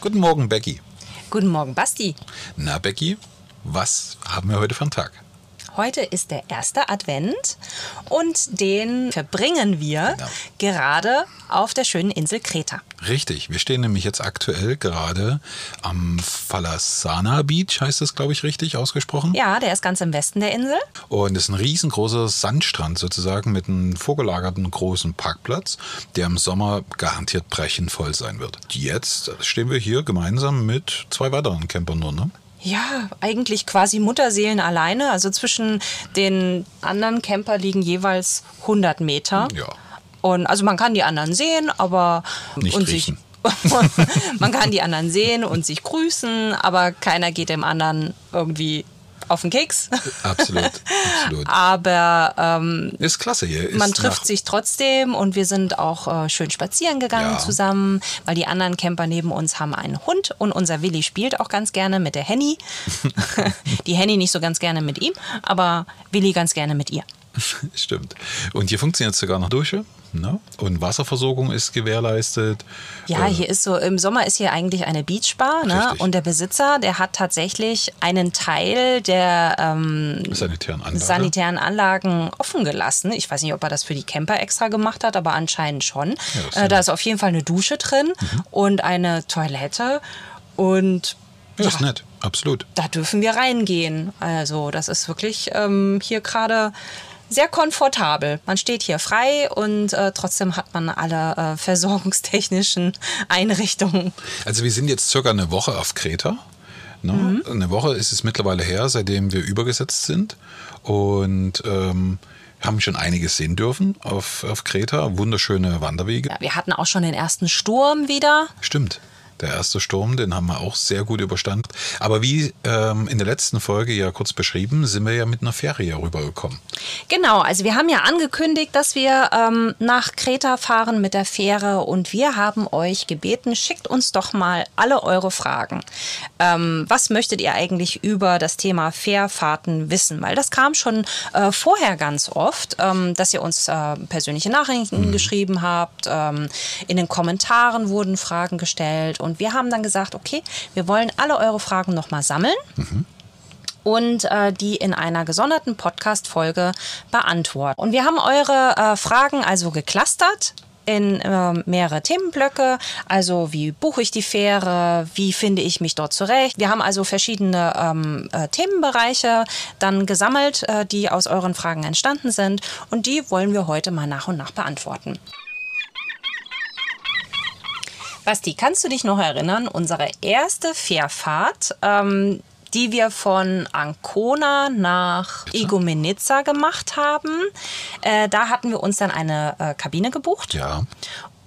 Guten Morgen, Becky. Guten Morgen, Basti. Na, Becky, was haben wir heute für einen Tag? Heute ist der erste Advent und den verbringen wir genau. gerade auf der schönen Insel Kreta. Richtig, wir stehen nämlich jetzt aktuell gerade am Falasana Beach, heißt das, glaube ich, richtig ausgesprochen? Ja, der ist ganz im Westen der Insel. Und es ist ein riesengroßer Sandstrand sozusagen mit einem vorgelagerten großen Parkplatz, der im Sommer garantiert brechend voll sein wird. Jetzt stehen wir hier gemeinsam mit zwei weiteren Campern nur, ne? Ja, eigentlich quasi Mutterseelen alleine. Also zwischen den anderen Camper liegen jeweils 100 Meter. Ja. Und also man kann die anderen sehen, aber nicht und riechen. sich man kann die anderen sehen und sich grüßen, aber keiner geht dem anderen irgendwie auf den Keks. Absolut, absolut. Aber ähm, ist klasse hier. Ist man trifft sich trotzdem und wir sind auch äh, schön spazieren gegangen ja. zusammen, weil die anderen Camper neben uns haben einen Hund und unser Willi spielt auch ganz gerne mit der Henny. die Henny nicht so ganz gerne mit ihm, aber Willi ganz gerne mit ihr. Stimmt. Und hier funktioniert sogar noch Dusche. Ne? Und Wasserversorgung ist gewährleistet. Ja, äh, hier ist so, im Sommer ist hier eigentlich eine Beachbar. Ne? Und der Besitzer, der hat tatsächlich einen Teil der ähm, sanitären, Anlage. sanitären, Anlagen offen gelassen. Ich weiß nicht, ob er das für die Camper extra gemacht hat, aber anscheinend schon. Ja, äh, da ist auf jeden Fall eine Dusche drin mhm. und eine Toilette. Und ja, ja, ist nett, absolut. Da dürfen wir reingehen. Also, das ist wirklich ähm, hier gerade sehr komfortabel. Man steht hier frei und äh, trotzdem hat man alle äh, versorgungstechnischen Einrichtungen. Also wir sind jetzt circa eine Woche auf Kreta. Ne? Mhm. Eine Woche ist es mittlerweile her, seitdem wir übergesetzt sind. Und ähm, haben schon einiges sehen dürfen auf, auf Kreta. Wunderschöne Wanderwege. Ja, wir hatten auch schon den ersten Sturm wieder. Stimmt. Der erste Sturm, den haben wir auch sehr gut überstanden. Aber wie ähm, in der letzten Folge ja kurz beschrieben, sind wir ja mit einer Fähre rübergekommen. Genau, also wir haben ja angekündigt, dass wir ähm, nach Kreta fahren mit der Fähre und wir haben euch gebeten, schickt uns doch mal alle eure Fragen. Ähm, was möchtet ihr eigentlich über das Thema Fährfahrten wissen? Weil das kam schon äh, vorher ganz oft, ähm, dass ihr uns äh, persönliche Nachrichten mhm. geschrieben habt. Ähm, in den Kommentaren wurden Fragen gestellt und wir haben dann gesagt, okay, wir wollen alle eure Fragen nochmal sammeln. Mhm und äh, die in einer gesonderten Podcast-Folge beantworten. Und wir haben eure äh, Fragen also geclustert in äh, mehrere Themenblöcke. Also wie buche ich die Fähre, wie finde ich mich dort zurecht. Wir haben also verschiedene ähm, äh, Themenbereiche dann gesammelt, äh, die aus euren Fragen entstanden sind und die wollen wir heute mal nach und nach beantworten. Basti, kannst du dich noch erinnern, unsere erste Fährfahrt, ähm, die wir von Ancona nach Igoumenitsa gemacht haben. Äh, da hatten wir uns dann eine äh, Kabine gebucht. Ja.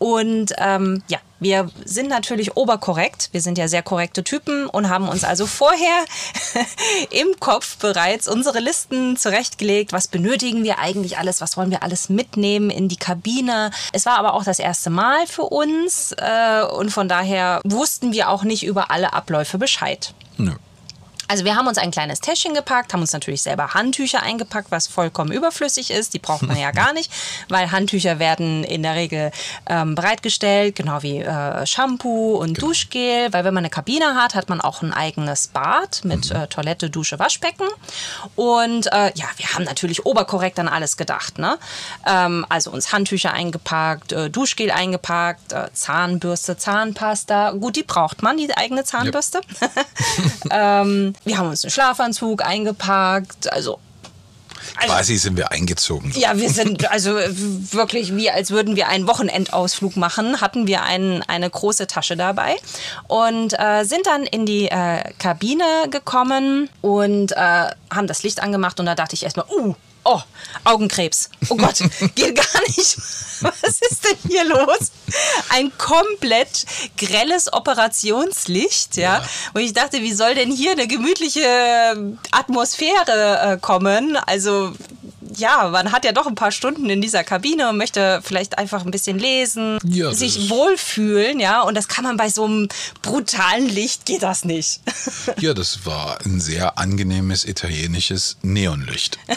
Und ähm, ja, wir sind natürlich oberkorrekt. Wir sind ja sehr korrekte Typen und haben uns also vorher im Kopf bereits unsere Listen zurechtgelegt. Was benötigen wir eigentlich alles? Was wollen wir alles mitnehmen in die Kabine? Es war aber auch das erste Mal für uns äh, und von daher wussten wir auch nicht über alle Abläufe Bescheid. Nö. Also wir haben uns ein kleines Täschchen gepackt, haben uns natürlich selber Handtücher eingepackt, was vollkommen überflüssig ist. Die braucht man ja gar nicht, weil Handtücher werden in der Regel ähm, bereitgestellt, genau wie äh, Shampoo und genau. Duschgel, weil wenn man eine Kabine hat, hat man auch ein eigenes Bad mit mhm. äh, Toilette, Dusche, Waschbecken. Und äh, ja, wir haben natürlich oberkorrekt an alles gedacht. Ne? Ähm, also uns Handtücher eingepackt, äh, Duschgel eingepackt, äh, Zahnbürste, Zahnpasta. Gut, die braucht man, die eigene Zahnbürste. Ja. ähm, wir haben uns einen Schlafanzug eingepackt, also Also, Quasi sind wir eingezogen. ja, wir sind also wirklich wie als würden wir einen Wochenendausflug machen, hatten wir ein, eine große Tasche dabei und äh, sind dann in die äh, Kabine gekommen und äh, haben das Licht angemacht und da dachte ich erstmal, uh, Oh, Augenkrebs. Oh Gott, geht gar nicht. Was ist denn hier los? Ein komplett grelles Operationslicht, ja, Ja. wo ich dachte, wie soll denn hier eine gemütliche Atmosphäre äh, kommen? Also ja, man hat ja doch ein paar Stunden in dieser Kabine und möchte vielleicht einfach ein bisschen lesen, Ja, sich wohlfühlen, ja, und das kann man bei so einem brutalen Licht geht das nicht. Ja, das war ein sehr angenehmes italienisches Neonlicht.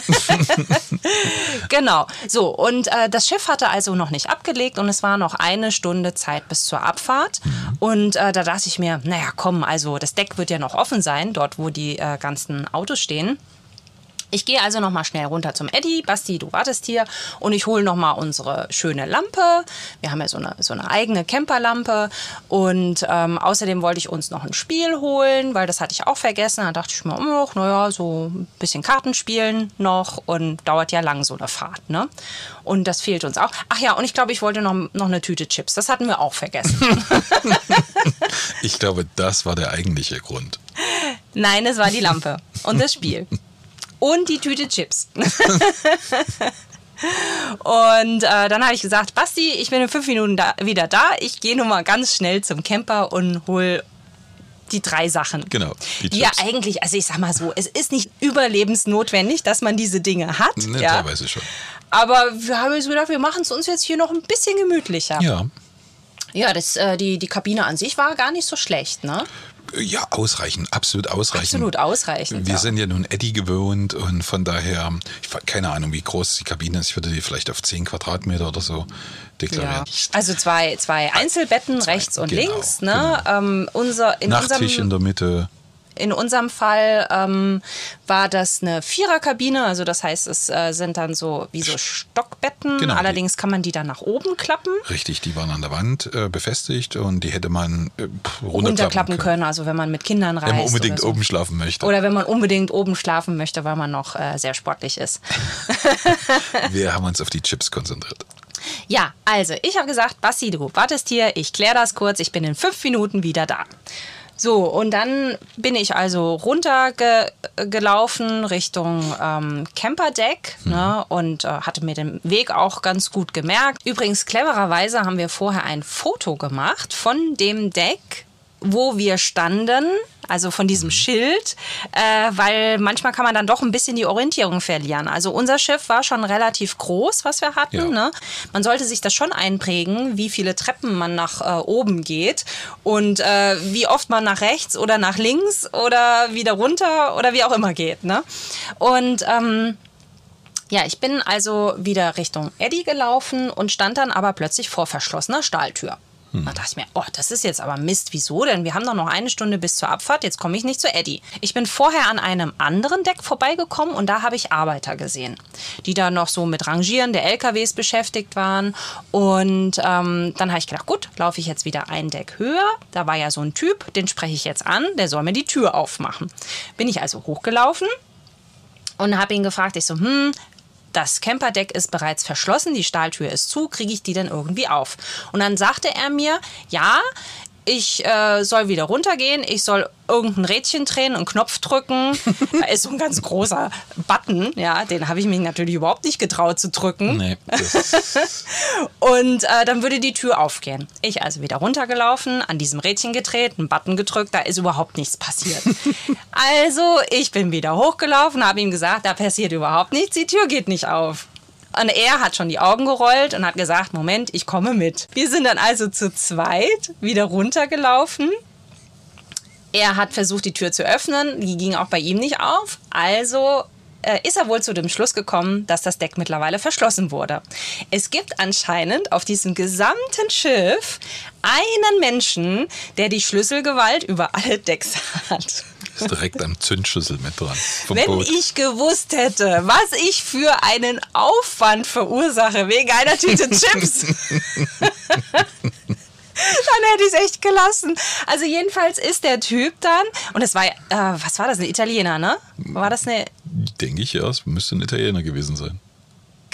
Genau. So, und äh, das Schiff hatte also noch nicht abgelegt und es war noch eine Stunde Zeit bis zur Abfahrt. Und äh, da dachte ich mir, naja, komm, also das Deck wird ja noch offen sein, dort wo die äh, ganzen Autos stehen. Ich gehe also noch mal schnell runter zum Eddie. Basti, du wartest hier. Und ich hole noch mal unsere schöne Lampe. Wir haben ja so eine, so eine eigene Camperlampe. Und ähm, außerdem wollte ich uns noch ein Spiel holen, weil das hatte ich auch vergessen. Da dachte ich mir, oh, naja, so ein bisschen Karten spielen noch. Und dauert ja lang so eine Fahrt. Ne? Und das fehlt uns auch. Ach ja, und ich glaube, ich wollte noch, noch eine Tüte Chips. Das hatten wir auch vergessen. Ich glaube, das war der eigentliche Grund. Nein, es war die Lampe und das Spiel. Und die Tüte Chips. Und äh, dann habe ich gesagt, Basti, ich bin in fünf Minuten da, wieder da. Ich gehe nur mal ganz schnell zum Camper und hol die drei Sachen. Genau, die Die ja eigentlich, also ich sag mal so, es ist nicht überlebensnotwendig, dass man diese Dinge hat. Ne, ja. Teilweise schon. Aber wir haben uns gedacht, wir machen es uns jetzt hier noch ein bisschen gemütlicher. Ja. Ja, das, äh, die, die Kabine an sich war gar nicht so schlecht, ne? Ja, ausreichend, absolut ausreichend. Absolut ausreichend. Wir ja. sind ja nun Eddie gewohnt und von daher, ich keine Ahnung, wie groß die Kabine ist. Ich würde die vielleicht auf 10 Quadratmeter oder so deklarieren. Ja. Also zwei, zwei Einzelbetten rechts und genau, links. Ne? Ähm, unser, in, Nachttisch in unserem, der Mitte. In unserem Fall ähm, war das eine Viererkabine. Also das heißt, es äh, sind dann so wie so Stockbetten. Genau. Allerdings kann man die dann nach oben klappen. Richtig, die waren an der Wand äh, befestigt und die hätte man äh, runterklappen Unterklappen können, also wenn man mit Kindern reist. Wenn man unbedingt so. oben schlafen möchte. Oder wenn man unbedingt oben schlafen möchte, weil man noch äh, sehr sportlich ist. Wir haben uns auf die Chips konzentriert. Ja, also ich habe gesagt, Basti, du wartest hier, ich kläre das kurz, ich bin in fünf Minuten wieder da. So, und dann bin ich also runtergelaufen Richtung ähm, Camperdeck ne, und äh, hatte mir den Weg auch ganz gut gemerkt. Übrigens, clevererweise haben wir vorher ein Foto gemacht von dem Deck, wo wir standen, also von diesem Schild, äh, weil manchmal kann man dann doch ein bisschen die Orientierung verlieren. Also unser Schiff war schon relativ groß, was wir hatten. Ja. Ne? Man sollte sich das schon einprägen, wie viele Treppen man nach äh, oben geht und äh, wie oft man nach rechts oder nach links oder wieder runter oder wie auch immer geht. Ne? Und ähm, ja, ich bin also wieder Richtung Eddie gelaufen und stand dann aber plötzlich vor verschlossener Stahltür. Da dachte ich mir, oh, das ist jetzt aber Mist. Wieso? Denn wir haben doch noch eine Stunde bis zur Abfahrt. Jetzt komme ich nicht zu Eddie. Ich bin vorher an einem anderen Deck vorbeigekommen und da habe ich Arbeiter gesehen, die da noch so mit Rangieren der LKWs beschäftigt waren. Und ähm, dann habe ich gedacht, gut, laufe ich jetzt wieder ein Deck höher. Da war ja so ein Typ, den spreche ich jetzt an. Der soll mir die Tür aufmachen. Bin ich also hochgelaufen und habe ihn gefragt, ich so, hm, das Camperdeck ist bereits verschlossen, die Stahltür ist zu, kriege ich die denn irgendwie auf? Und dann sagte er mir, ja, ich äh, soll wieder runtergehen, ich soll irgendein Rädchen drehen, einen Knopf drücken. da ist so ein ganz großer Button, ja, den habe ich mich natürlich überhaupt nicht getraut zu drücken. Nee, Und äh, dann würde die Tür aufgehen. Ich also wieder runtergelaufen, an diesem Rädchen gedreht, einen Button gedrückt, da ist überhaupt nichts passiert. also ich bin wieder hochgelaufen, habe ihm gesagt, da passiert überhaupt nichts, die Tür geht nicht auf. Und er hat schon die Augen gerollt und hat gesagt, Moment, ich komme mit. Wir sind dann also zu zweit wieder runtergelaufen. Er hat versucht, die Tür zu öffnen, die ging auch bei ihm nicht auf. Also äh, ist er wohl zu dem Schluss gekommen, dass das Deck mittlerweile verschlossen wurde. Es gibt anscheinend auf diesem gesamten Schiff einen Menschen, der die Schlüsselgewalt über alle Decks hat. Ist direkt am Zündschlüssel mit dran. Wenn Boot. ich gewusst hätte, was ich für einen Aufwand verursache wegen einer Tüte Chips. dann hätte ich es echt gelassen. Also jedenfalls ist der Typ dann, und es war, äh, was war das, ein Italiener, ne? War das eine... Denke ich, ja, es müsste ein Italiener gewesen sein.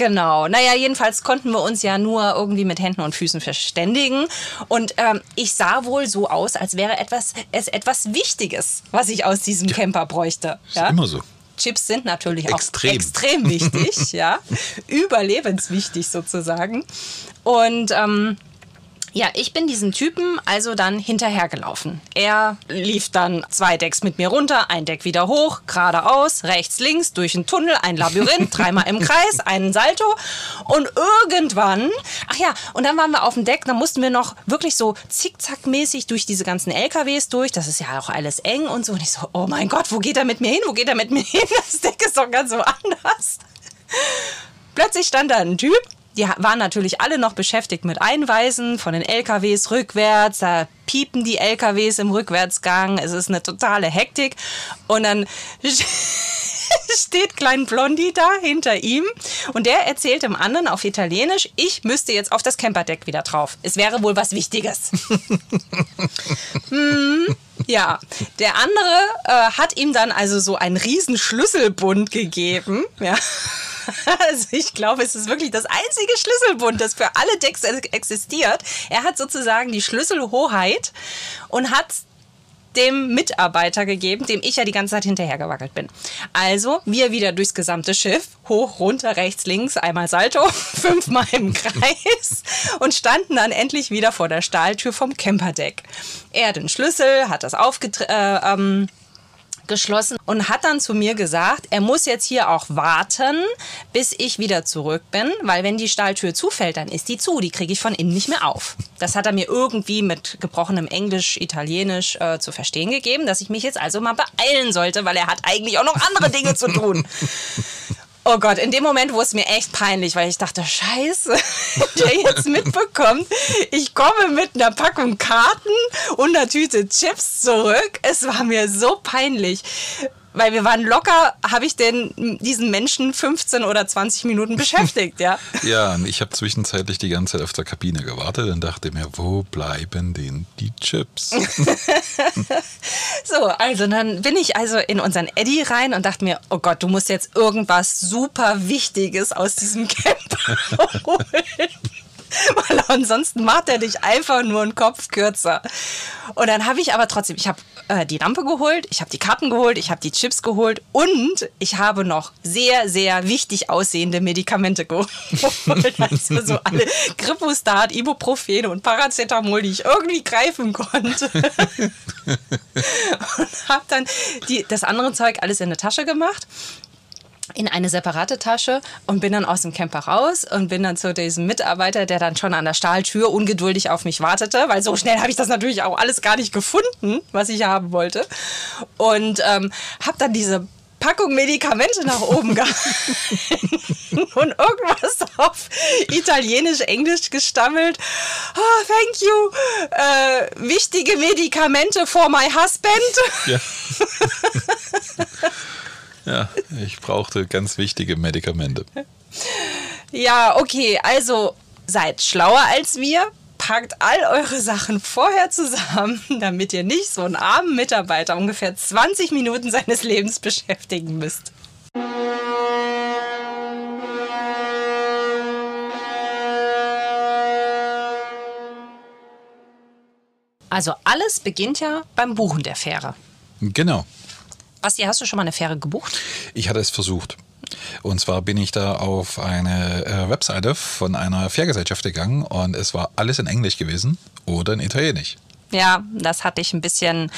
Genau. Naja, jedenfalls konnten wir uns ja nur irgendwie mit Händen und Füßen verständigen. Und ähm, ich sah wohl so aus, als wäre etwas, es etwas Wichtiges, was ich aus diesem Camper bräuchte. Ist immer so. Chips sind natürlich Extrem. auch extrem wichtig, ja. Überlebenswichtig sozusagen. Und ähm, ja, ich bin diesen Typen also dann hinterhergelaufen. Er lief dann zwei Decks mit mir runter, ein Deck wieder hoch, geradeaus, rechts, links, durch einen Tunnel, ein Labyrinth, dreimal im Kreis, einen Salto. Und irgendwann, ach ja, und dann waren wir auf dem Deck, dann mussten wir noch wirklich so zickzackmäßig durch diese ganzen LKWs durch. Das ist ja auch alles eng und so. Und ich so, oh mein Gott, wo geht er mit mir hin? Wo geht er mit mir hin? Das Deck ist doch ganz so anders. Plötzlich stand da ein Typ, die waren natürlich alle noch beschäftigt mit Einweisen von den LKWs rückwärts. Da piepen die LKWs im Rückwärtsgang. Es ist eine totale Hektik. Und dann steht Klein Blondie da hinter ihm und der erzählt dem anderen auf Italienisch, ich müsste jetzt auf das Camperdeck wieder drauf. Es wäre wohl was Wichtiges. hm, ja, der andere äh, hat ihm dann also so einen riesen Schlüsselbund gegeben. Ja. Also ich glaube, es ist wirklich das einzige Schlüsselbund, das für alle Decks existiert. Er hat sozusagen die Schlüsselhoheit und hat dem Mitarbeiter gegeben, dem ich ja die ganze Zeit hinterhergewackelt bin. Also wir wieder durchs gesamte Schiff, hoch, runter, rechts, links, einmal Salto, fünfmal im Kreis und standen dann endlich wieder vor der Stahltür vom Camperdeck. Er den Schlüssel, hat das aufgetreten. Äh, ähm, geschlossen und hat dann zu mir gesagt, er muss jetzt hier auch warten, bis ich wieder zurück bin, weil wenn die Stahltür zufällt, dann ist die zu, die kriege ich von innen nicht mehr auf. Das hat er mir irgendwie mit gebrochenem Englisch, Italienisch äh, zu verstehen gegeben, dass ich mich jetzt also mal beeilen sollte, weil er hat eigentlich auch noch andere Dinge zu tun. Oh Gott, in dem Moment wurde es mir echt peinlich, weil ich dachte, scheiße, der jetzt mitbekommt, ich komme mit einer Packung Karten und einer Tüte Chips zurück. Es war mir so peinlich weil wir waren locker, habe ich denn diesen Menschen 15 oder 20 Minuten beschäftigt, ja. ja, und ich habe zwischenzeitlich die ganze Zeit auf der Kabine gewartet und dachte mir, wo bleiben denn die Chips? so, also dann bin ich also in unseren Eddy rein und dachte mir, oh Gott, du musst jetzt irgendwas super Wichtiges aus diesem Camper holen. Weil ansonsten macht er dich einfach nur einen Kopf kürzer. Und dann habe ich aber trotzdem, ich habe äh, die Lampe geholt, ich habe die Karten geholt, ich habe die Chips geholt und ich habe noch sehr, sehr wichtig aussehende Medikamente geholt. Also so alle Gripostat, Ibuprofen und Paracetamol, die ich irgendwie greifen konnte. und habe dann die, das andere Zeug alles in eine Tasche gemacht in eine separate Tasche und bin dann aus dem Camper raus und bin dann zu diesem Mitarbeiter, der dann schon an der Stahltür ungeduldig auf mich wartete, weil so schnell habe ich das natürlich auch alles gar nicht gefunden, was ich haben wollte. Und ähm, habe dann diese Packung Medikamente nach oben gehalten und irgendwas auf Italienisch, Englisch gestammelt. Oh, thank you. Äh, wichtige Medikamente for my husband. Ja. Ja, ich brauchte ganz wichtige Medikamente. Ja, okay, also seid schlauer als wir. Packt all eure Sachen vorher zusammen, damit ihr nicht so einen armen Mitarbeiter ungefähr 20 Minuten seines Lebens beschäftigen müsst. Also alles beginnt ja beim Buchen der Fähre. Genau. Basti, hast du schon mal eine Fähre gebucht? Ich hatte es versucht. Und zwar bin ich da auf eine äh, Webseite von einer Fährgesellschaft gegangen und es war alles in Englisch gewesen oder in Italienisch. Ja, das hatte ich ein bisschen.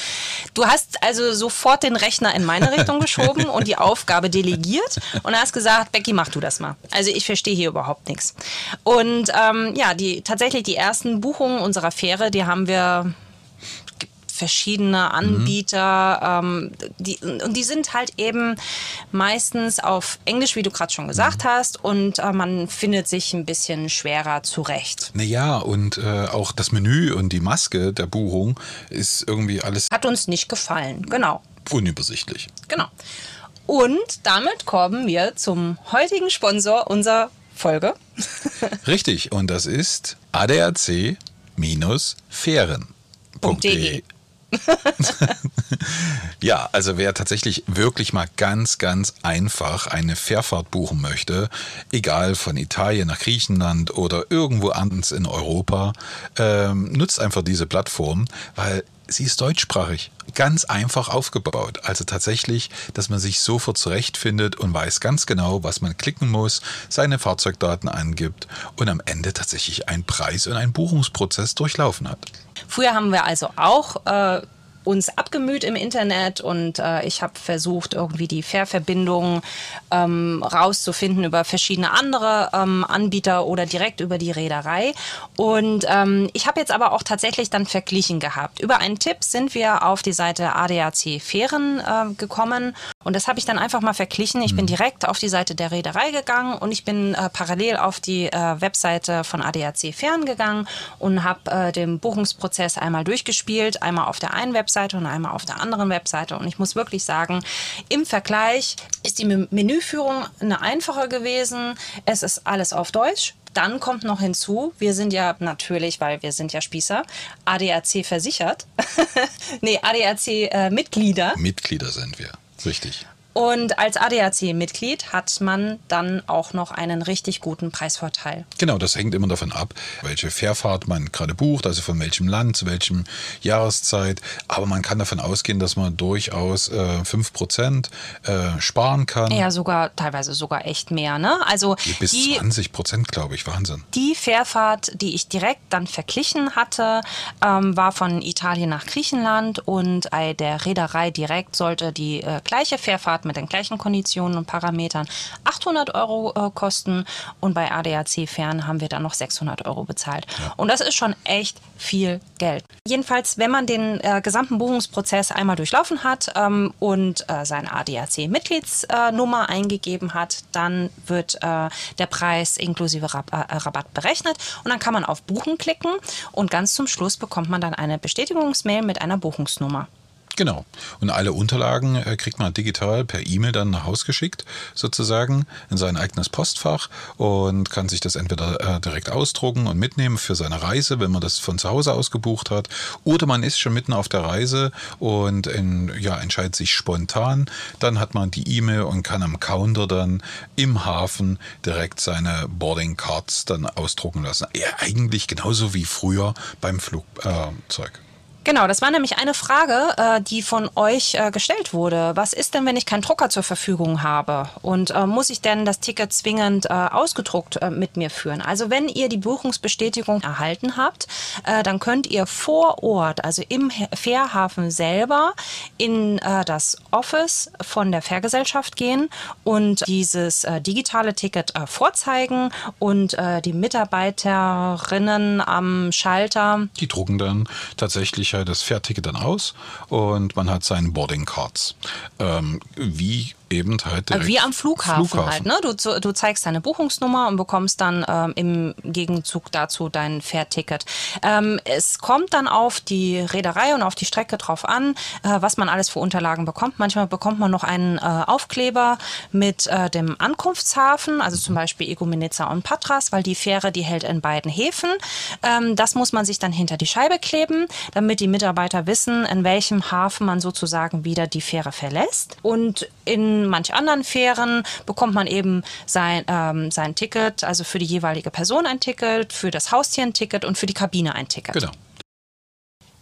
Du hast also sofort den Rechner in meine Richtung geschoben und die Aufgabe delegiert und hast gesagt, Becky, mach du das mal. Also ich verstehe hier überhaupt nichts. Und ähm, ja, die tatsächlich die ersten Buchungen unserer Fähre, die haben wir verschiedene Anbieter. Mhm. Ähm, die, und die sind halt eben meistens auf Englisch, wie du gerade schon gesagt mhm. hast, und äh, man findet sich ein bisschen schwerer zurecht. Naja, und äh, auch das Menü und die Maske der Buchung ist irgendwie alles. Hat uns nicht gefallen, genau. Unübersichtlich. Genau. Und damit kommen wir zum heutigen Sponsor unserer Folge. Richtig, und das ist ADAC fähren.de. ja, also wer tatsächlich wirklich mal ganz, ganz einfach eine Fährfahrt buchen möchte, egal von Italien nach Griechenland oder irgendwo anders in Europa, ähm, nutzt einfach diese Plattform, weil sie ist deutschsprachig, ganz einfach aufgebaut. Also tatsächlich, dass man sich sofort zurechtfindet und weiß ganz genau, was man klicken muss, seine Fahrzeugdaten angibt und am Ende tatsächlich einen Preis und einen Buchungsprozess durchlaufen hat. Früher haben wir also auch äh, uns abgemüht im Internet und äh, ich habe versucht, irgendwie die Fährverbindungen ähm, rauszufinden über verschiedene andere ähm, Anbieter oder direkt über die Reederei. Und ähm, ich habe jetzt aber auch tatsächlich dann verglichen gehabt. Über einen Tipp sind wir auf die Seite ADAC Fähren äh, gekommen und das habe ich dann einfach mal verglichen. Ich bin mhm. direkt auf die Seite der Reederei gegangen und ich bin äh, parallel auf die äh, Webseite von ADAC Fähren gegangen und habe äh, den Buchungsprozess einmal durchgespielt, einmal auf der einen Webseite Webseite und einmal auf der anderen Webseite. Und ich muss wirklich sagen, im Vergleich ist die Menüführung eine einfache gewesen. Es ist alles auf Deutsch. Dann kommt noch hinzu, wir sind ja natürlich, weil wir sind ja Spießer, ADAC versichert. nee, ADAC äh, Mitglieder. Mitglieder sind wir, richtig. Und als ADAC-Mitglied hat man dann auch noch einen richtig guten Preisvorteil. Genau, das hängt immer davon ab, welche Fährfahrt man gerade bucht, also von welchem Land, zu welchem Jahreszeit. Aber man kann davon ausgehen, dass man durchaus äh, 5% äh, sparen kann. Ja, sogar teilweise sogar echt mehr. Ne? Also Bis die, 20 Prozent, glaube ich, Wahnsinn. Die Fährfahrt, die ich direkt dann verglichen hatte, ähm, war von Italien nach Griechenland und bei der Reederei direkt sollte die äh, gleiche Fährfahrt mit den gleichen Konditionen und Parametern 800 Euro äh, kosten und bei ADAC Fern haben wir dann noch 600 Euro bezahlt. Ja. Und das ist schon echt viel Geld. Jedenfalls, wenn man den äh, gesamten Buchungsprozess einmal durchlaufen hat ähm, und äh, seine ADAC-Mitgliedsnummer eingegeben hat, dann wird äh, der Preis inklusive Rab äh, Rabatt berechnet und dann kann man auf Buchen klicken und ganz zum Schluss bekommt man dann eine Bestätigungsmail mit einer Buchungsnummer. Genau. Und alle Unterlagen äh, kriegt man digital per E-Mail dann nach Haus geschickt, sozusagen, in sein eigenes Postfach und kann sich das entweder äh, direkt ausdrucken und mitnehmen für seine Reise, wenn man das von zu Hause aus gebucht hat, oder man ist schon mitten auf der Reise und in, ja, entscheidet sich spontan. Dann hat man die E-Mail und kann am Counter dann im Hafen direkt seine Boarding Cards dann ausdrucken lassen. Ja, eigentlich genauso wie früher beim Flugzeug. Äh, Genau, das war nämlich eine Frage, äh, die von euch äh, gestellt wurde. Was ist denn, wenn ich keinen Drucker zur Verfügung habe? Und äh, muss ich denn das Ticket zwingend ausgedruckt mit mir führen? Also wenn ihr die Buchungsbestätigung erhalten habt, dann könnt ihr vor Ort, also im Fährhafen selber, in das Office von der Fährgesellschaft gehen und dieses digitale Ticket vorzeigen und die Mitarbeiterinnen am Schalter. Die drucken dann tatsächlich ja das Fährticket dann aus und man hat seinen Boarding Cards. Ähm, wie eben halt direkt Wie am Flughafen, Flughafen. halt. Ne? Du, du zeigst deine Buchungsnummer und bekommst dann ähm, im Gegenzug dazu dein Fährticket. Ähm, es kommt dann auf die Reederei und auf die Strecke drauf an, äh, was man alles für Unterlagen bekommt. Manchmal bekommt man noch einen äh, Aufkleber mit äh, dem Ankunftshafen, also zum Beispiel Igoumenitsa und Patras, weil die Fähre, die hält in beiden Häfen. Ähm, das muss man sich dann hinter die Scheibe kleben, damit die Mitarbeiter wissen, in welchem Hafen man sozusagen wieder die Fähre verlässt. Und in manch anderen Fähren bekommt man eben sein, ähm, sein Ticket, also für die jeweilige Person ein Ticket, für das Haustier ein Ticket und für die Kabine ein Ticket. Genau.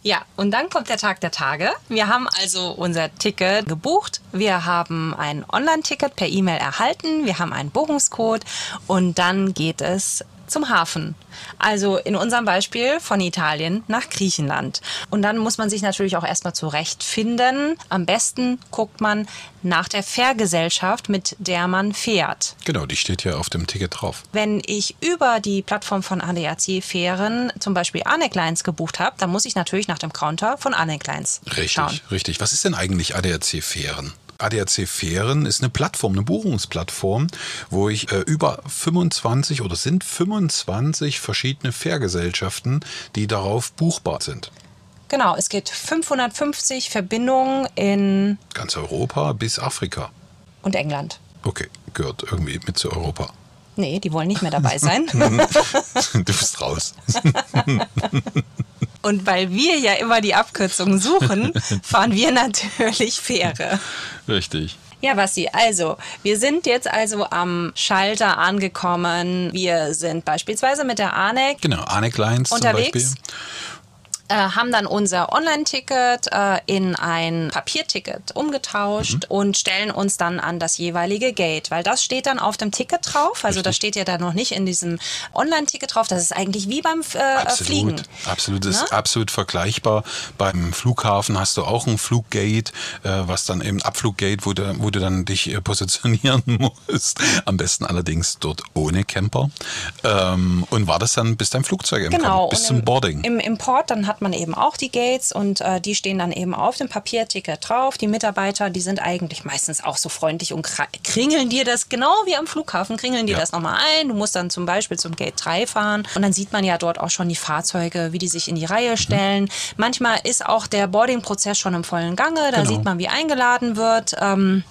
Ja, und dann kommt der Tag der Tage. Wir haben also unser Ticket gebucht. Wir haben ein Online-Ticket per E-Mail erhalten. Wir haben einen Buchungscode und dann geht es zum Hafen. Also in unserem Beispiel von Italien nach Griechenland. Und dann muss man sich natürlich auch erstmal zurechtfinden. Am besten guckt man nach der Fährgesellschaft, mit der man fährt. Genau, die steht ja auf dem Ticket drauf. Wenn ich über die Plattform von ADAC Fähren zum Beispiel Anek Lines gebucht habe, dann muss ich natürlich nach dem Counter von Anek Lines Richtig, schauen. richtig. Was ist denn eigentlich ADAC Fähren? ADAC Fähren ist eine Plattform, eine Buchungsplattform, wo ich äh, über 25 oder sind 25 verschiedene Fährgesellschaften, die darauf buchbar sind. Genau, es gibt 550 Verbindungen in ganz Europa bis Afrika. Und England. Okay, gehört irgendwie mit zu Europa. Nee, die wollen nicht mehr dabei sein. du bist raus. Und weil wir ja immer die Abkürzung suchen, fahren wir natürlich Fähre. Richtig. Ja, Basti, also, wir sind jetzt also am Schalter angekommen. Wir sind beispielsweise mit der ANEC Genau, Anek Lines unterwegs. zum Beispiel. Äh, haben dann unser Online-Ticket äh, in ein Papierticket umgetauscht Mhm. und stellen uns dann an das jeweilige Gate, weil das steht dann auf dem Ticket drauf. Also das steht ja dann noch nicht in diesem Online-Ticket drauf. Das ist eigentlich wie beim äh, Absolut, Fliegen. absolut, das ist Ne? absolut vergleichbar. Beim Flughafen hast du auch ein Fluggate, äh, was dann eben Abfluggate, wo du, wo du dann dich äh, positionieren musst. Am besten allerdings dort ohne Camper. Ähm, und war das dann bis dein Flugzeug Genau. ankommt, bis und zum im, Boarding. Im Import, dann hat man eben auch die Gates und äh, die stehen dann eben auf dem Papierticket drauf. Die Mitarbeiter, die sind eigentlich meistens auch so freundlich und kringeln dir das, genau wie am Flughafen, kringeln dir Ja. das nochmal ein. Du musst dann zum Beispiel zum Gate 3 fahren und dann sieht man ja dort auch schon die Fahrzeuge, wie die sich in die Reihe stellen. Manchmal ist auch der Boarding-Prozess schon im vollen Gange. Da Genau. sieht man, wie eingeladen wird. Ähm,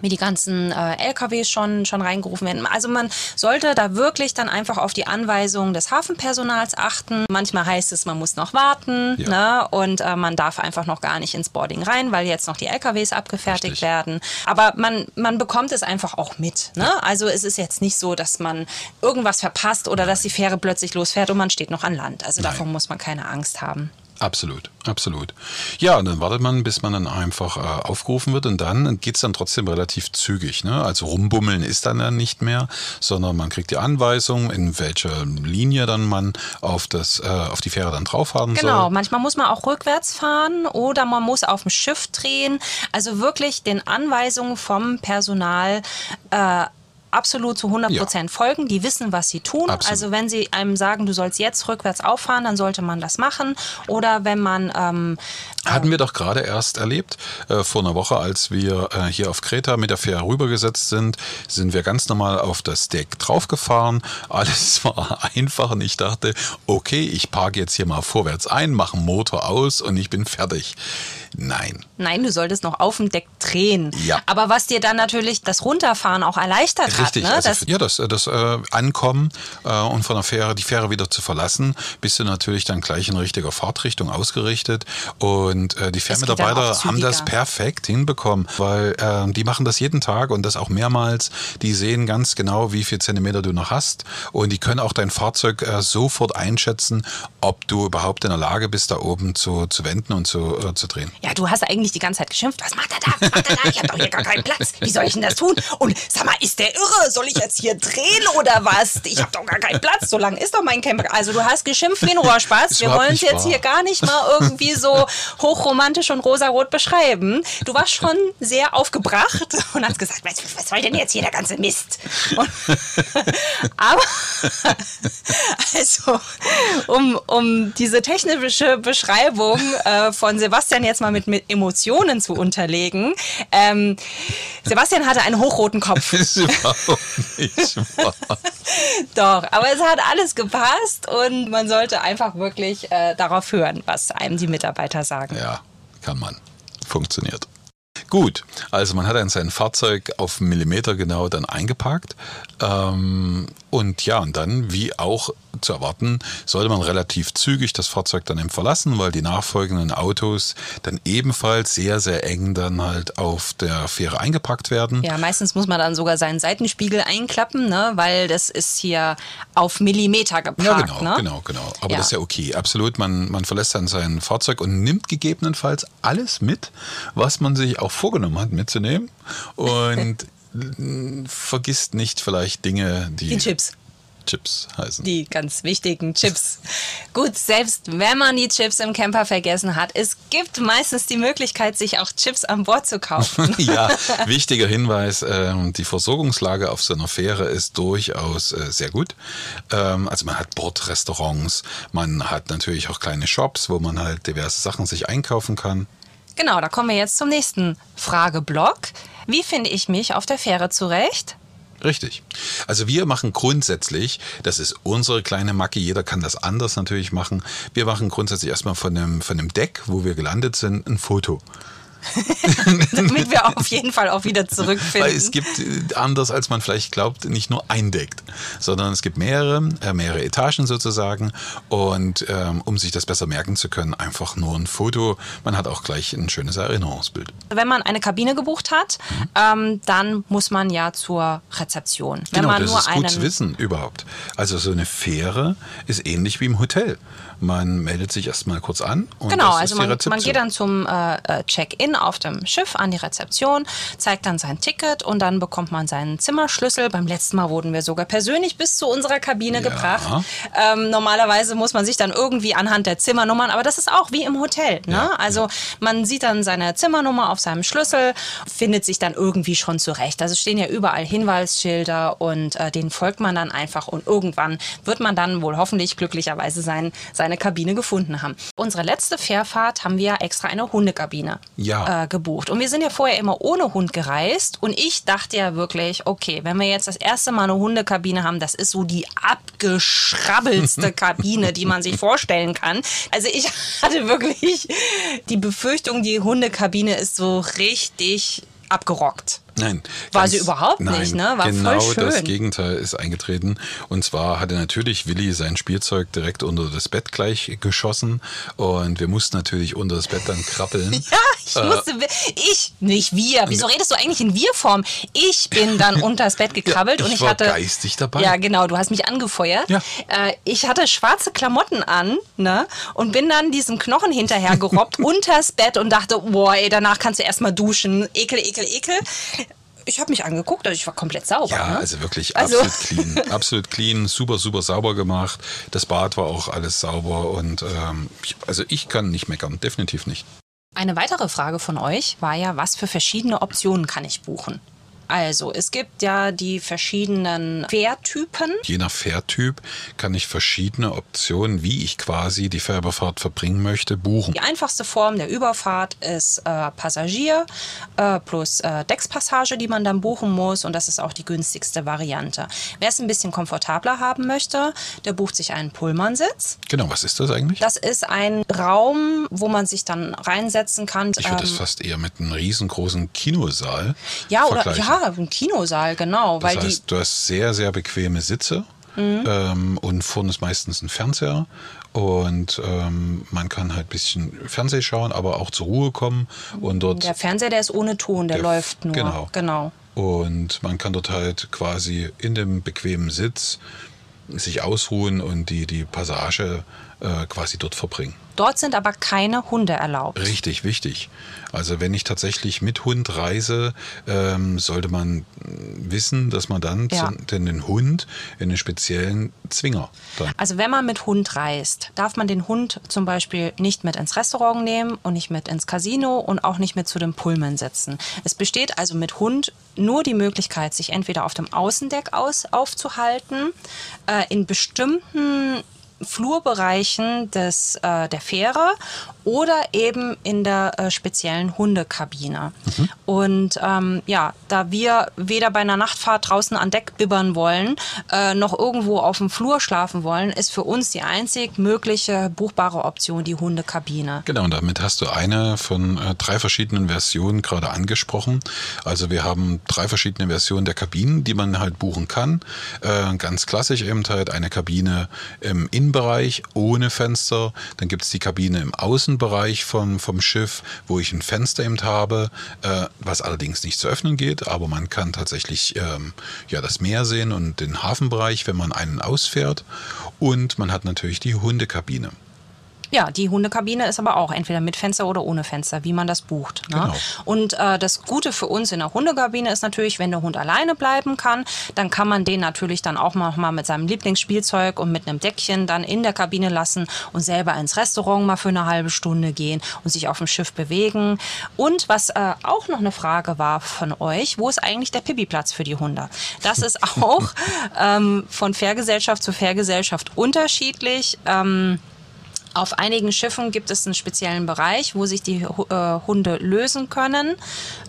wie die ganzen äh, LKWs schon, schon reingerufen werden. Also man sollte da wirklich dann einfach auf die Anweisungen des Hafenpersonals achten. Manchmal heißt es, man muss noch warten Ja. ne? und äh, man darf einfach noch gar nicht ins Boarding rein, weil jetzt noch die LKWs abgefertigt Richtig. werden. Aber man, man bekommt es einfach auch mit. Ne? Also es ist jetzt nicht so, dass man irgendwas verpasst oder dass die Fähre plötzlich losfährt und man steht noch an Land. Also Nein. davon muss man keine Angst haben. Absolut, absolut. Ja, und dann wartet man, bis man dann einfach äh, aufgerufen wird und dann geht's dann trotzdem relativ zügig. Ne? Also rumbummeln ist dann ja nicht mehr, sondern man kriegt die Anweisung, in welcher Linie dann man auf, das, äh, auf die Fähre dann drauffahren Genau, soll. manchmal muss man auch rückwärts fahren oder man muss auf dem Schiff drehen. Also wirklich den Anweisungen vom Personal äh, absolut zu 100 Prozent folgen. Die wissen, was sie tun. Absolut. Also wenn sie einem sagen, du sollst jetzt rückwärts auffahren, dann sollte man das machen. Oder wenn man ähm, Hatten wir doch gerade erst erlebt, äh, vor einer Woche, als wir äh, hier auf Kreta mit der Fähre rübergesetzt sind, sind wir ganz normal auf das Deck draufgefahren. Alles war einfach und ich dachte, okay, ich parke jetzt hier mal vorwärts ein, mache Motor aus und ich bin fertig. Nein. Nein, du solltest noch auf dem Deck drehen. Ja. Aber was dir dann natürlich das Runterfahren auch erleichtert Richtig, hat. Ne? also, das, ja, das, das äh, Ankommen äh, und von der Fähre, die Fähre wieder zu verlassen, bist du natürlich dann gleich in richtiger Fahrtrichtung ausgerichtet. Und äh, die Fährmitarbeiter haben das perfekt hinbekommen, weil äh, die machen das jeden Tag und das auch mehrmals. Die sehen ganz genau, wie viel Zentimeter du noch hast und die können auch dein Fahrzeug äh, sofort einschätzen, ob du überhaupt in der Lage bist, da oben zu, zu wenden und zu, äh, zu drehen. Ja, du hast eigentlich die ganze Zeit geschimpft. Was macht er da? Was macht er da? Ich habe doch hier gar keinen Platz. Wie soll ich denn das tun? Und sag mal, ist der irre? Soll ich jetzt hier drehen oder was? Ich habe doch gar keinen Platz. So lang ist doch mein Camper. Also du hast geschimpft wie ein Rohrspatz. Ist Wir wollen es jetzt wahr. hier gar nicht mal irgendwie so hochromantisch und rosarot beschreiben. Du warst schon sehr aufgebracht und hast gesagt, was, was soll denn jetzt hier der ganze Mist? Und, aber also, um, um diese technische Beschreibung äh, von Sebastian jetzt mal mit, mit Emotionen zu unterlegen. Ähm, Sebastian hatte einen hochroten Kopf. ist Doch, aber es hat alles gepasst und man sollte einfach wirklich äh, darauf hören, was einem die Mitarbeiter sagen. Ja, kann man. Funktioniert. Gut, also man hat dann sein Fahrzeug auf Millimeter genau dann eingeparkt. Ähm, und ja, und dann, wie auch zu erwarten, sollte man relativ zügig das Fahrzeug dann eben verlassen, weil die nachfolgenden Autos dann ebenfalls sehr, sehr eng dann halt auf der Fähre eingepackt werden. Ja, meistens muss man dann sogar seinen Seitenspiegel einklappen, ne? weil das ist hier auf Millimeter geparkt. Ja, genau, ne? genau, genau. Aber Ja. das ist ja okay, absolut. Man, man verlässt dann sein Fahrzeug und nimmt gegebenenfalls alles mit, was man sich auch vorgenommen hat mitzunehmen. Und mm, vergisst nicht vielleicht Dinge, die, Die Chips. Chips heißen. Die ganz wichtigen Chips. Gut, selbst wenn man die Chips im Camper vergessen hat, es gibt meistens die Möglichkeit, sich auch Chips an Bord zu kaufen. ja, wichtiger Hinweis, ähm, die Versorgungslage auf so einer Fähre ist durchaus äh, sehr gut. Ähm, also man hat Bordrestaurants, man hat natürlich auch kleine Shops, wo man halt diverse Sachen sich einkaufen kann. Genau, da kommen wir jetzt zum nächsten Frageblock. Wie finde ich mich auf der Fähre zurecht? Richtig. Also wir machen grundsätzlich, das ist unsere kleine Macke, jeder kann das anders natürlich machen. Wir machen grundsätzlich erstmal von dem, von dem Deck, wo wir gelandet sind, ein Foto. Damit wir auf jeden Fall auch wieder zurückfinden. Weil es gibt, äh, anders als man vielleicht glaubt, nicht nur ein Deck, sondern es gibt mehrere, äh, mehrere Etagen sozusagen. Und ähm, um sich das besser merken zu können, einfach nur ein Foto. Man hat auch gleich ein schönes Erinnerungsbild. Wenn man eine Kabine gebucht hat, mhm. ähm, dann muss man ja zur Rezeption. Wenn genau, man das ist gut zu wissen überhaupt. Also so eine Fähre ist ähnlich wie im Hotel. Man meldet sich erstmal kurz an. Und genau, also man, man, geht dann zum äh, äh, Check-in auf dem Schiff an die Rezeption, zeigt dann sein Ticket und dann bekommt man seinen Zimmerschlüssel. Beim letzten Mal wurden wir sogar persönlich bis zu unserer Kabine ja. gebracht. Ähm, normalerweise muss man sich dann irgendwie anhand der Zimmernummern, aber das ist auch wie im Hotel. Ne? Ja. Also man sieht dann seine Zimmernummer auf seinem Schlüssel, findet sich dann irgendwie schon zurecht. Also stehen ja überall Hinweisschilder und äh, denen folgt man dann einfach und irgendwann wird man dann wohl hoffentlich glücklicherweise sein, seine eine Kabine gefunden haben. Unsere letzte Fährfahrt haben wir extra eine Hundekabine ja. äh, gebucht. Und wir sind ja vorher immer ohne Hund gereist. Und ich dachte ja wirklich, okay, wenn wir jetzt das erste Mal eine Hundekabine haben, das ist so die abgeschrabbelste Kabine, die man sich vorstellen kann. Also ich hatte wirklich die Befürchtung, die Hundekabine ist so richtig abgerockt. Nein. War ganz, sie überhaupt nein, nicht, ne? War genau voll schön. das Gegenteil ist eingetreten. Und zwar hatte natürlich Willi sein Spielzeug direkt unter das Bett gleich geschossen. Und wir mussten natürlich unter das Bett dann krabbeln. ja, ich äh, musste, ich, nicht wir. Wieso redest du eigentlich in Wir-Form? Ich bin dann unter das Bett gekrabbelt ja, ich und ich war hatte. geistig dabei. Ja, genau, du hast mich angefeuert. Ja. Äh, ich hatte schwarze Klamotten an, ne? Und bin dann diesem Knochen hinterher gerobbt unters Bett und dachte, boah, ey, danach kannst du erstmal duschen. Ekel, ekel, ekel ich habe mich angeguckt, also ich war komplett sauber. Ja, ne? also wirklich also. absolut clean. absolut clean, super, super sauber gemacht. Das Bad war auch alles sauber und ähm, also ich kann nicht meckern, definitiv nicht. Eine weitere Frage von euch war ja, was für verschiedene Optionen kann ich buchen? Also, es gibt ja die verschiedenen Fährtypen. Je nach Fährtyp kann ich verschiedene Optionen, wie ich quasi die Fährüberfahrt verbringen möchte, buchen. Die einfachste Form der Überfahrt ist äh, Passagier äh, plus äh, Deckspassage, die man dann buchen muss. Und das ist auch die günstigste Variante. Wer es ein bisschen komfortabler haben möchte, der bucht sich einen Pullmansitz. Genau, was ist das eigentlich? Das ist ein Raum, wo man sich dann reinsetzen kann. Ich würde ähm, das fast eher mit einem riesengroßen Kinosaal ja, oder, ja, ja, ein Kinosaal, genau. Das weil heißt, die du hast sehr, sehr bequeme Sitze. Mhm. Ähm, und vorne ist meistens ein Fernseher und ähm, man kann halt ein bisschen Fernseh schauen, aber auch zur Ruhe kommen und dort. Der Fernseher, der ist ohne Ton, der, der läuft nur. Genau. genau. Und man kann dort halt quasi in dem bequemen Sitz sich ausruhen und die, die Passage äh, quasi dort verbringen. Dort sind aber keine Hunde erlaubt. Richtig, wichtig. Also wenn ich tatsächlich mit Hund reise, ähm, sollte man wissen, dass man dann ja. den Hund in einen speziellen Zwinger. Dann. Also wenn man mit Hund reist, darf man den Hund zum Beispiel nicht mit ins Restaurant nehmen und nicht mit ins Casino und auch nicht mit zu dem Pullman setzen. Es besteht also mit Hund nur die Möglichkeit, sich entweder auf dem Außendeck aus aufzuhalten, äh, in bestimmten Flurbereichen des, äh, der Fähre oder eben in der äh, speziellen Hundekabine. Mhm. Und ähm, ja, da wir weder bei einer Nachtfahrt draußen an Deck bibbern wollen, äh, noch irgendwo auf dem Flur schlafen wollen, ist für uns die einzig mögliche buchbare Option die Hundekabine. Genau, und damit hast du eine von äh, drei verschiedenen Versionen gerade angesprochen. Also wir haben drei verschiedene Versionen der Kabinen, die man halt buchen kann. Äh, ganz klassisch eben halt eine Kabine im Innenbereich ohne Fenster. Dann gibt es die Kabine im Außen Außenbereich vom, vom Schiff, wo ich ein Fenster eben habe, äh, was allerdings nicht zu öffnen geht, aber man kann tatsächlich ähm, ja, das Meer sehen und den Hafenbereich, wenn man einen ausfährt. Und man hat natürlich die Hundekabine. Ja, die Hundekabine ist aber auch entweder mit Fenster oder ohne Fenster, wie man das bucht. Ne? Genau. Und äh, das Gute für uns in der Hundekabine ist natürlich, wenn der Hund alleine bleiben kann, dann kann man den natürlich dann auch mal, mal mit seinem Lieblingsspielzeug und mit einem Deckchen dann in der Kabine lassen und selber ins Restaurant mal für eine halbe Stunde gehen und sich auf dem Schiff bewegen. Und was äh, auch noch eine Frage war von euch, wo ist eigentlich der Pipi-Platz für die Hunde? Das ist auch ähm, von Fährgesellschaft zu Fährgesellschaft unterschiedlich. Ähm, auf einigen Schiffen gibt es einen speziellen Bereich, wo sich die äh, Hunde lösen können.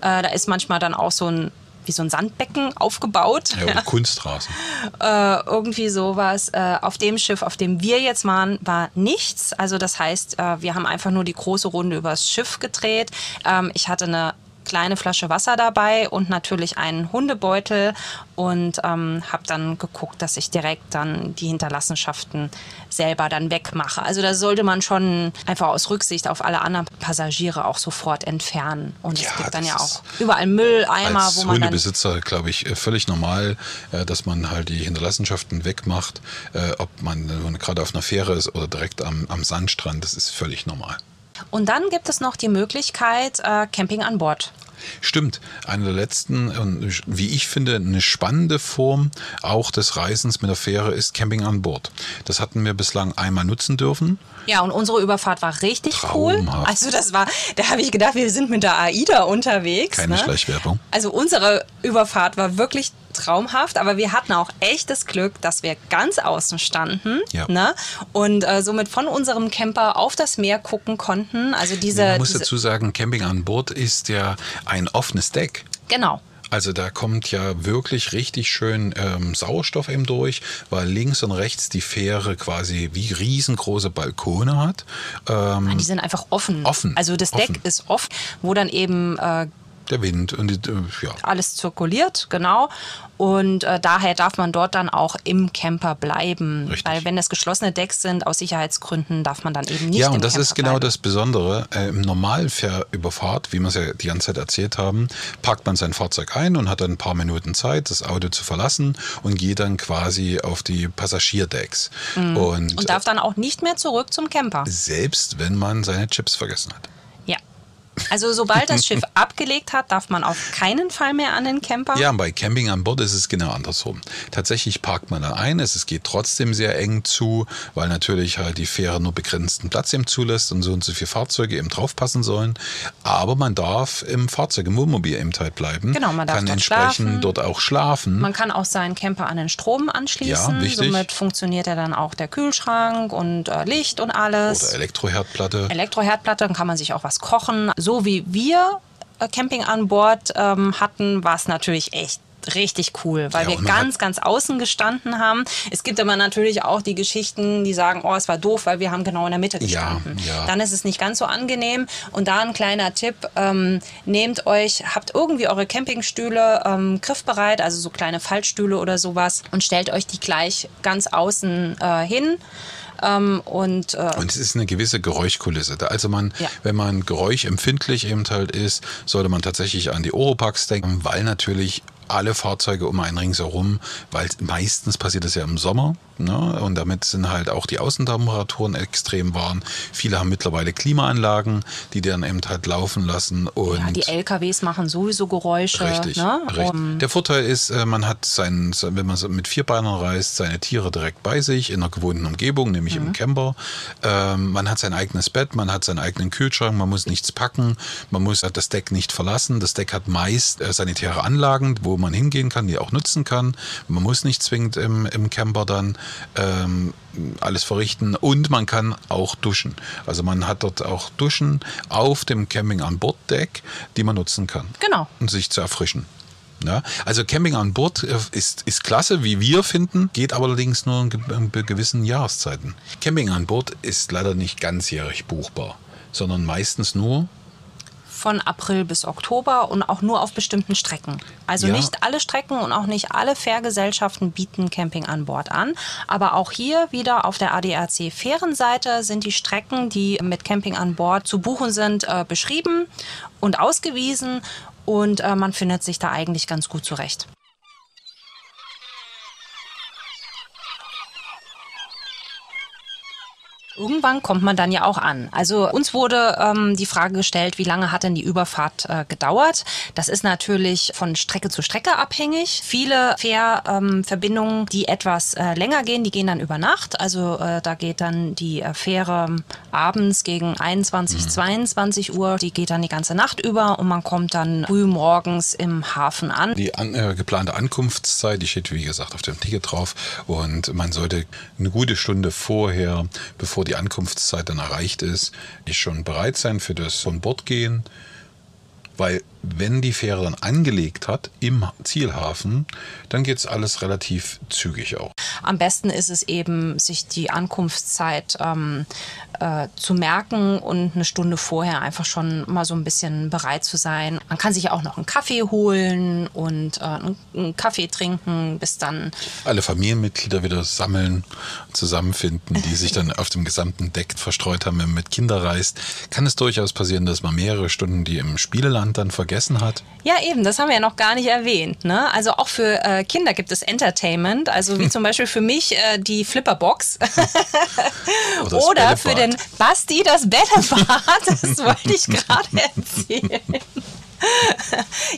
Äh, da ist manchmal dann auch so ein wie so ein Sandbecken aufgebaut. Ja, oder Kunstrasen. äh, irgendwie sowas. Äh, auf dem Schiff, auf dem wir jetzt waren, war nichts. Also das heißt, äh, wir haben einfach nur die große Runde übers Schiff gedreht. Ähm, ich hatte eine kleine Flasche Wasser dabei und natürlich einen Hundebeutel und ähm, habe dann geguckt, dass ich direkt dann die Hinterlassenschaften selber dann wegmache. Also da sollte man schon einfach aus Rücksicht auf alle anderen Passagiere auch sofort entfernen. Und Ja, es gibt dann ja auch überall Mülleimer, Als wo man Hundebesitzer, glaube ich, äh, völlig normal, äh, dass man halt die Hinterlassenschaften wegmacht, äh, ob man gerade auf einer Fähre ist oder direkt am, am Sandstrand, das ist völlig normal. Und dann gibt es noch die Möglichkeit äh, Camping an Bord. Stimmt, eine der letzten und wie ich finde eine spannende Form auch des Reisens mit der Fähre ist Camping an Bord. Das hatten wir bislang einmal nutzen dürfen. Ja, und unsere Überfahrt war richtig cool. Traumhaft. Also das war, da habe ich gedacht, wir sind mit der AIDA unterwegs. Keine ne? Schleichwerbung. Also unsere Überfahrt war wirklich traumhaft, aber wir hatten auch echtes Glück, dass wir ganz außen standen Ja. ne? und äh, somit von unserem Camper auf das Meer gucken konnten. Also diese, Man muss diese dazu sagen, Camping an Bord ist ja ein offenes Deck. genau. Also da kommt ja wirklich richtig schön ähm, Sauerstoff eben durch, weil links und rechts die Fähre quasi wie riesengroße Balkone hat. Ähm, Die sind einfach offen. Offen, Also das Deck offen. ist offen, wo dann eben äh, der Wind und die, äh, ja. alles zirkuliert, genau. Und äh, daher darf man dort dann auch im Camper bleiben. Richtig. Weil wenn es geschlossene Decks sind, aus Sicherheitsgründen darf man dann eben nicht Ja, und das Camper ist genau bleiben. das Besondere. Äh, Im Normalfährüberfahrt, wie wir es ja die ganze Zeit erzählt haben, parkt man sein Fahrzeug ein und hat dann ein paar Minuten Zeit, das Auto zu verlassen und geht dann quasi auf die Passagierdecks. Und, Mhm. Und darf dann auch nicht mehr zurück zum Camper. äh, selbst wenn man seine Chips vergessen hat. Also sobald das Schiff abgelegt hat, darf man auf keinen Fall mehr an den Camper. Ja, und bei Camping an Bord ist es genau andersrum. Tatsächlich parkt man dann ein, es es geht trotzdem sehr eng zu, weil natürlich halt die Fähre nur begrenzten Platz eben zulässt und so und so viele Fahrzeuge eben draufpassen sollen. Aber man darf im Fahrzeug, im Wohnmobil eben halt bleiben. Genau, man darf kann dort entsprechend schlafen. dort auch schlafen. Man kann auch seinen Camper an den Strom anschließen. Ja, wichtig. Somit funktioniert ja dann auch der Kühlschrank und äh, Licht und alles. oder Elektroherdplatte. Elektroherdplatte, dann kann man sich auch was kochen. So wie wir äh, Camping an Bord ähm, hatten, war es natürlich echt richtig cool, weil Ja, wir ganz, ganz außen gestanden haben. Es gibt aber natürlich auch die Geschichten, die sagen, oh, es war doof, weil wir haben genau in der Mitte Ja, gestanden. ja. Dann ist es nicht ganz so angenehm. Und da ein kleiner Tipp, ähm, nehmt euch, habt irgendwie eure Campingstühle ähm, griffbereit, also so kleine Fallstühle oder sowas und stellt euch die gleich ganz außen äh, hin. Ähm, und äh, Und es ist eine gewisse Geräuschkulisse. Also man, Ja. wenn man geräuschempfindlich eben halt ist, sollte man tatsächlich an die Oropax denken, weil natürlich alle Fahrzeuge um einen ringsherum, weil meistens passiert das ja im Sommer, ne? und damit sind halt auch die Außentemperaturen extrem warm. Viele haben mittlerweile Klimaanlagen, die dann eben halt laufen lassen und ja, die LKWs machen sowieso Geräusche. Richtig, Ne? richtig. Um, Der Vorteil ist, äh, man hat sein, wenn man mit Vierbeinern reist, seine Tiere direkt bei sich in einer gewohnten Umgebung, nämlich Mhm. im Camper. Ähm, man hat sein eigenes Bett, man hat seinen eigenen Kühlschrank, man muss nichts packen, man muss das Deck nicht verlassen. Das Deck hat meist äh, sanitäre Anlagen, wo man hingehen kann, die auch nutzen kann. Man muss nicht zwingend im, im Camper dann ähm, alles verrichten und man kann auch duschen. Also man hat dort auch Duschen auf dem Camping an Bord Deck, die man nutzen kann genau. und sich zu erfrischen. Ja, also Camping an Bord äh, ist, ist klasse, wie wir finden, geht aber allerdings nur in, gewissen Jahreszeiten. Camping an Bord ist leider nicht ganzjährig buchbar, sondern meistens nur Von April bis Oktober und auch nur auf bestimmten Strecken. Also Ja. nicht alle Strecken und auch nicht alle Fährgesellschaften bieten Camping an Bord an. Aber auch hier wieder auf der ADAC Fährenseite sind die Strecken, die mit Camping an Bord zu buchen sind, äh, beschrieben und ausgewiesen. Und äh, man findet sich da eigentlich ganz gut zurecht. Irgendwann kommt man dann ja auch an. Also uns wurde ähm, die Frage gestellt, wie lange hat denn die Überfahrt äh, gedauert? Das ist natürlich von Strecke zu Strecke abhängig. Viele Fährverbindungen, ähm, die etwas äh, länger gehen, die gehen dann über Nacht. Also äh, da geht dann die äh, Fähre abends gegen 21, 22 Uhr. Die geht dann die ganze Nacht über und man kommt dann früh morgens im Hafen an. die an, äh, geplante Ankunftszeit, die steht wie gesagt auf dem Ticket drauf und man sollte eine gute Stunde vorher, bevor die Ankunftszeit dann erreicht ist, nicht schon bereit sein für das von Bord gehen. Weil wenn die Fähre dann angelegt hat im Zielhafen, dann geht es alles relativ zügig auch. Am besten ist es eben, sich die Ankunftszeit ähm, äh, zu merken und eine Stunde vorher einfach schon mal so ein bisschen bereit zu sein. Man kann sich auch noch einen Kaffee holen und äh, einen Kaffee trinken, bis dann alle Familienmitglieder wieder sammeln, zusammenfinden, die sich dann auf dem gesamten Deck verstreut haben, wenn man mit Kindern reist. Kann es durchaus passieren, dass man mehrere Stunden die im Spieleland dann vergessen hat? Ja, eben, das haben wir ja noch gar nicht erwähnt. Ne? Also auch für äh, Kinder gibt es Entertainment, also wie zum Beispiel für mich äh, die Flipperbox. Oder, Oder für den Basti das Bällebad, das wollte ich gerade erzählen.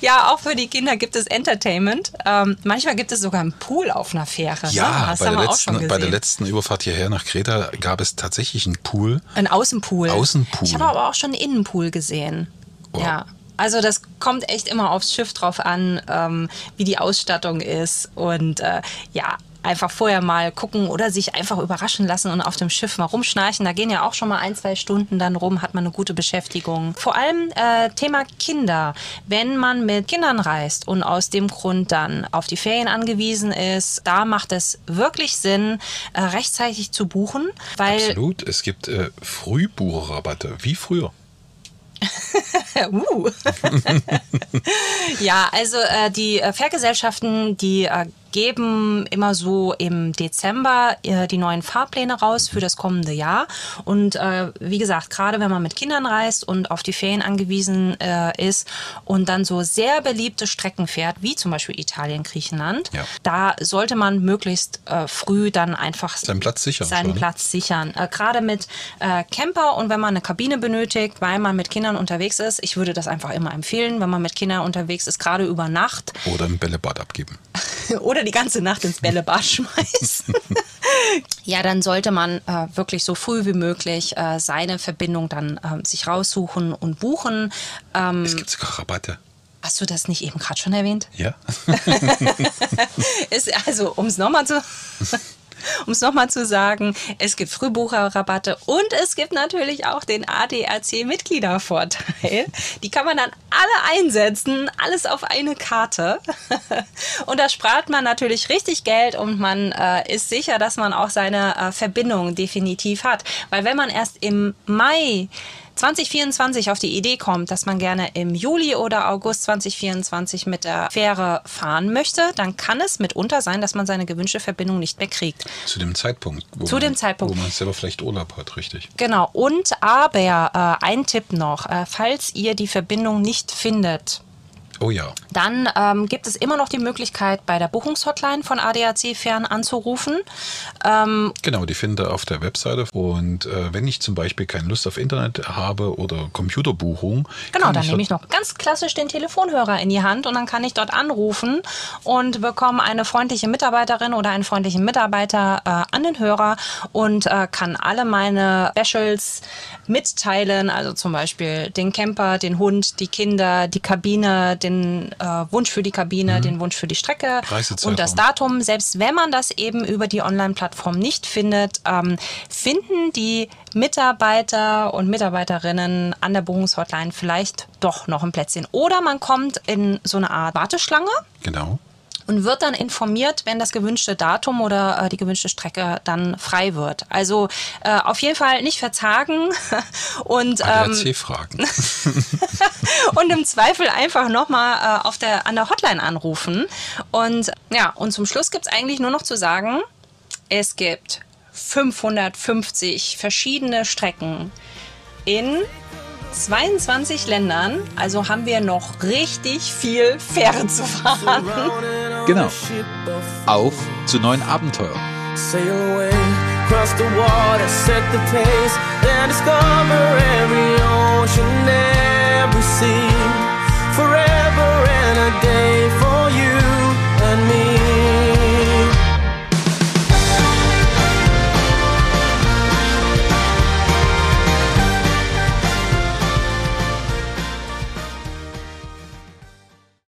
ja, auch für die Kinder gibt es Entertainment. Ähm, manchmal gibt es sogar einen Pool auf einer Fähre. Ne? Ja, bei, der letzten, bei der letzten Überfahrt hierher nach Kreta gab es tatsächlich einen Pool. Ein Außenpool. Außenpool. Ich habe aber auch schon einen Innenpool gesehen. Wow. Ja. Also das kommt echt immer aufs Schiff drauf an, ähm, wie die Ausstattung ist. Und äh, ja, einfach vorher mal gucken oder sich einfach überraschen lassen und auf dem Schiff mal rumschnarchen. Da gehen ja auch schon mal ein, zwei Stunden dann rum, hat man eine gute Beschäftigung. Vor allem äh, Thema Kinder. Wenn man mit Kindern reist und aus dem Grund dann auf die Ferien angewiesen ist, da macht es wirklich Sinn, äh, rechtzeitig zu buchen. Weil Absolut. Es gibt äh, Frühbucherrabatte, wie früher. uh. ja, also äh, die äh, Fährgesellschaften, die äh, geben immer so im Dezember äh, die neuen Fahrpläne raus für das kommende Jahr. Und äh, wie gesagt, gerade wenn man mit Kindern reist und auf die Ferien angewiesen äh, ist und dann so sehr beliebte Strecken fährt, wie zum Beispiel Italien, Griechenland, ja. da sollte man möglichst äh, früh dann einfach seinen Platz sichern. Seinen Platz sichern. Äh, gerade mit äh, Camper und wenn man eine Kabine benötigt, weil man mit Kindern unterwegs ist, ich würde das einfach immer empfehlen, wenn man mit Kindern unterwegs ist, gerade über Nacht. Oder im Bällebad abgeben. Oder die ganze Nacht ins Bällebad schmeißen. ja, dann sollte man äh, wirklich so früh wie möglich äh, seine Verbindung dann äh, sich raussuchen und buchen. Ähm, es gibt sogar Rabatte. Hast du das nicht eben gerade schon erwähnt? Ja. ist also, um es nochmal zu um es nochmal zu sagen, es gibt Frühbucherrabatte und es gibt natürlich auch den ADAC-Mitgliedervorteil. Die kann man dann alle einsetzen, alles auf eine Karte. Und da spart man natürlich richtig Geld und man äh, ist sicher, dass man auch seine äh, Verbindung definitiv hat. Weil wenn man erst im Mai 2024 auf die Idee kommt, dass man gerne im Juli oder August 2024 mit der Fähre fahren möchte, dann kann es mitunter sein, dass man seine gewünschte Verbindung nicht mehr kriegt. Zu dem Zeitpunkt. Zu man, dem Zeitpunkt. Wo man selber vielleicht Urlaub hat, richtig. Genau. Und aber äh, ein Tipp noch, äh, falls ihr die Verbindung nicht findet, Oh ja. Dann ähm, gibt es immer noch die Möglichkeit, bei der Buchungshotline von ADAC Fern anzurufen. Ähm, genau, die findet ihr auf der Webseite. Und äh, wenn ich zum Beispiel keine Lust auf Internet habe oder Computerbuchung. Genau, dann nehme ich noch ganz klassisch den Telefonhörer in die Hand und dann kann ich dort anrufen und bekomme eine freundliche Mitarbeiterin oder einen freundlichen Mitarbeiter äh, an den Hörer und äh, kann alle meine Specials mitteilen. Also zum Beispiel den Camper, den Hund, die Kinder, die Kabine, den äh, Wunsch für die Kabine, mhm. den Wunsch für die Strecke und das Datum. Selbst wenn man das eben über die Online-Plattform nicht findet, ähm, finden die Mitarbeiter und Mitarbeiterinnen an der Buchungshotline vielleicht doch noch ein Plätzchen. Oder man kommt in so eine Art Warteschlange. Genau und wird dann informiert, wenn das gewünschte Datum oder äh, die gewünschte Strecke dann frei wird. Also äh, auf jeden Fall nicht verzagen und ähm, fragen und im Zweifel einfach nochmal äh, auf der an der Hotline anrufen. Und ja, und zum Schluss gibt es eigentlich nur noch zu sagen, es gibt 550 verschiedene Strecken in 22 Ländern, also haben wir noch richtig viel Fähre zu fahren. Genau. Auf zu neuen Abenteuern. Sail away, cross the water, set the pace, and discover every ocean, every sea, Forever and a day for